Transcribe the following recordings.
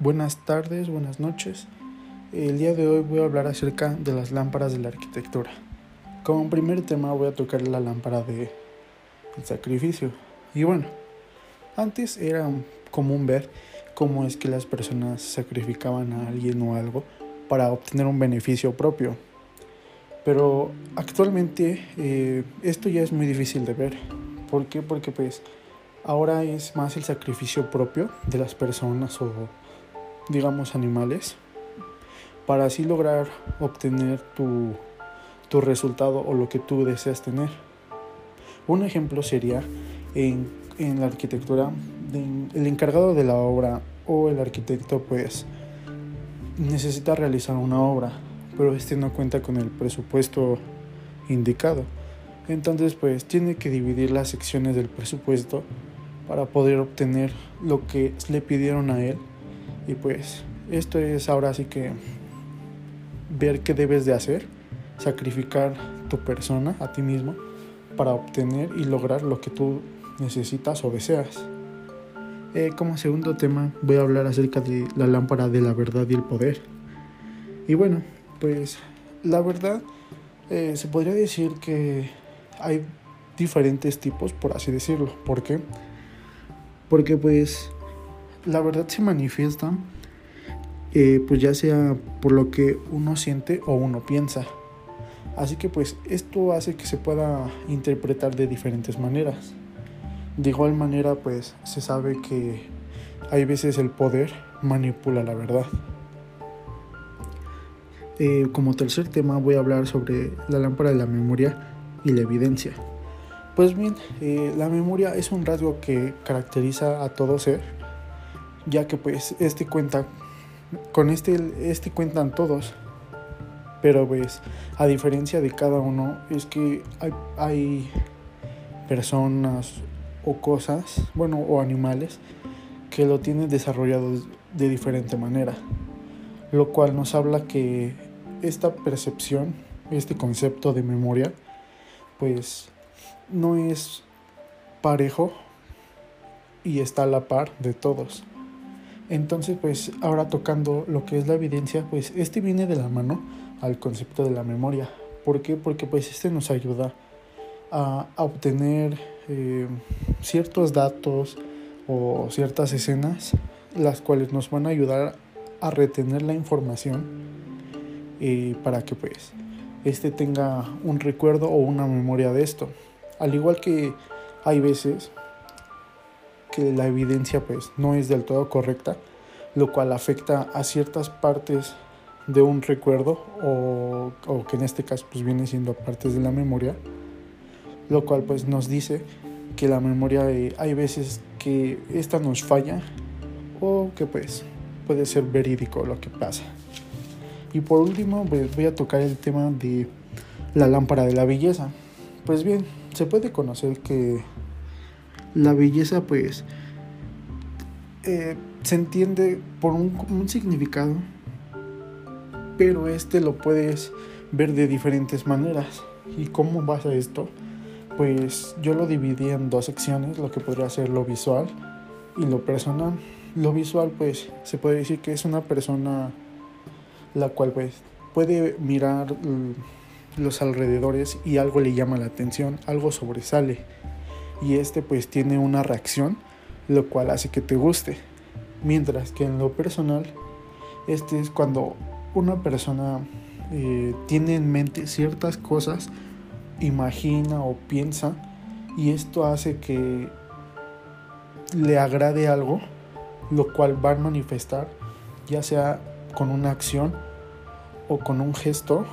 Buenas tardes, buenas noches. El día de hoy voy a hablar acerca de las lámparas de la arquitectura. Como primer tema voy a tocar la lámpara de el sacrificio. Y bueno, antes era común ver cómo es que las personas sacrificaban a alguien o algo para obtener un beneficio propio. Pero actualmente eh, esto ya es muy difícil de ver. ¿Por qué? Porque pues ahora es más el sacrificio propio de las personas o digamos animales para así lograr obtener tu, tu resultado o lo que tú deseas tener. Un ejemplo sería en, en la arquitectura, el encargado de la obra o el arquitecto pues necesita realizar una obra, pero este no cuenta con el presupuesto indicado. Entonces pues tiene que dividir las secciones del presupuesto para poder obtener lo que le pidieron a él. Y pues esto es ahora sí que ver qué debes de hacer, sacrificar tu persona a ti mismo para obtener y lograr lo que tú necesitas o deseas. Eh, como segundo tema voy a hablar acerca de la lámpara de la verdad y el poder. Y bueno, pues la verdad eh, se podría decir que hay diferentes tipos, por así decirlo. ¿Por qué? Porque pues la verdad se manifiesta eh, pues ya sea por lo que uno siente o uno piensa. Así que pues esto hace que se pueda interpretar de diferentes maneras. De igual manera pues se sabe que hay veces el poder manipula la verdad. Eh, como tercer tema voy a hablar sobre la lámpara de la memoria y la evidencia. Pues bien, eh, la memoria es un rasgo que caracteriza a todo ser, ya que pues este cuenta, con este, este cuentan todos, pero pues a diferencia de cada uno es que hay, hay personas o cosas, bueno, o animales que lo tienen desarrollado de diferente manera, lo cual nos habla que esta percepción, este concepto de memoria, pues no es parejo y está a la par de todos. Entonces, pues ahora tocando lo que es la evidencia, pues este viene de la mano al concepto de la memoria. ¿Por qué? Porque pues este nos ayuda a, obtener eh, ciertos datos o ciertas escenas, las cuales nos van a ayudar a retener la información eh, para que pues este tenga un recuerdo o una memoria de esto. Al igual que hay veces que la evidencia pues no es del todo correcta, lo cual afecta a ciertas partes de un recuerdo o, o, que en este caso pues viene siendo partes de la memoria, lo cual pues nos dice que la memoria eh, hay veces que esta nos falla o que pues puede ser verídico lo que pasa. Y por último pues, voy a tocar el tema de la lámpara de la belleza. Pues bien, se puede conocer que la belleza pues eh, se entiende por un, significado, pero este lo puedes ver de diferentes maneras. ¿Y cómo vas a esto? Pues yo lo dividí en dos secciones, lo que podría ser lo visual y lo personal. Lo visual pues se puede decir que es una persona la cual pues puede mirar los alrededores y algo le llama la atención, algo sobresale y este pues tiene una reacción lo cual hace que te guste. Mientras que en lo personal, este es cuando una persona eh, tiene en mente ciertas cosas, imagina o piensa y esto hace que le agrade algo, lo cual va a manifestar ya sea con una acción o con un gesto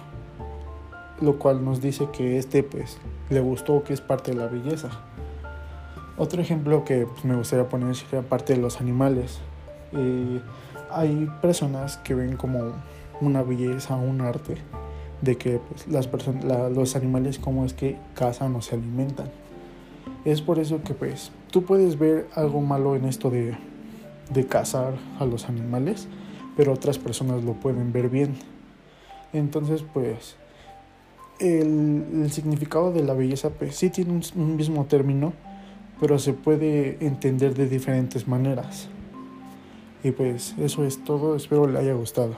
lo cual nos dice que este pues le gustó que es parte de la belleza. Otro ejemplo que pues, me gustaría poner es de los animales. Eh, hay personas que ven como una belleza, un arte, de que pues, las los animales como es que cazan o se alimentan. Es por eso que pues tú puedes ver algo malo en esto de, de cazar a los animales, pero otras personas lo pueden ver bien. Entonces pues el, significado de la belleza pues sí tiene un, mismo término, pero se puede entender de diferentes maneras. Y pues eso es todo, espero le haya gustado.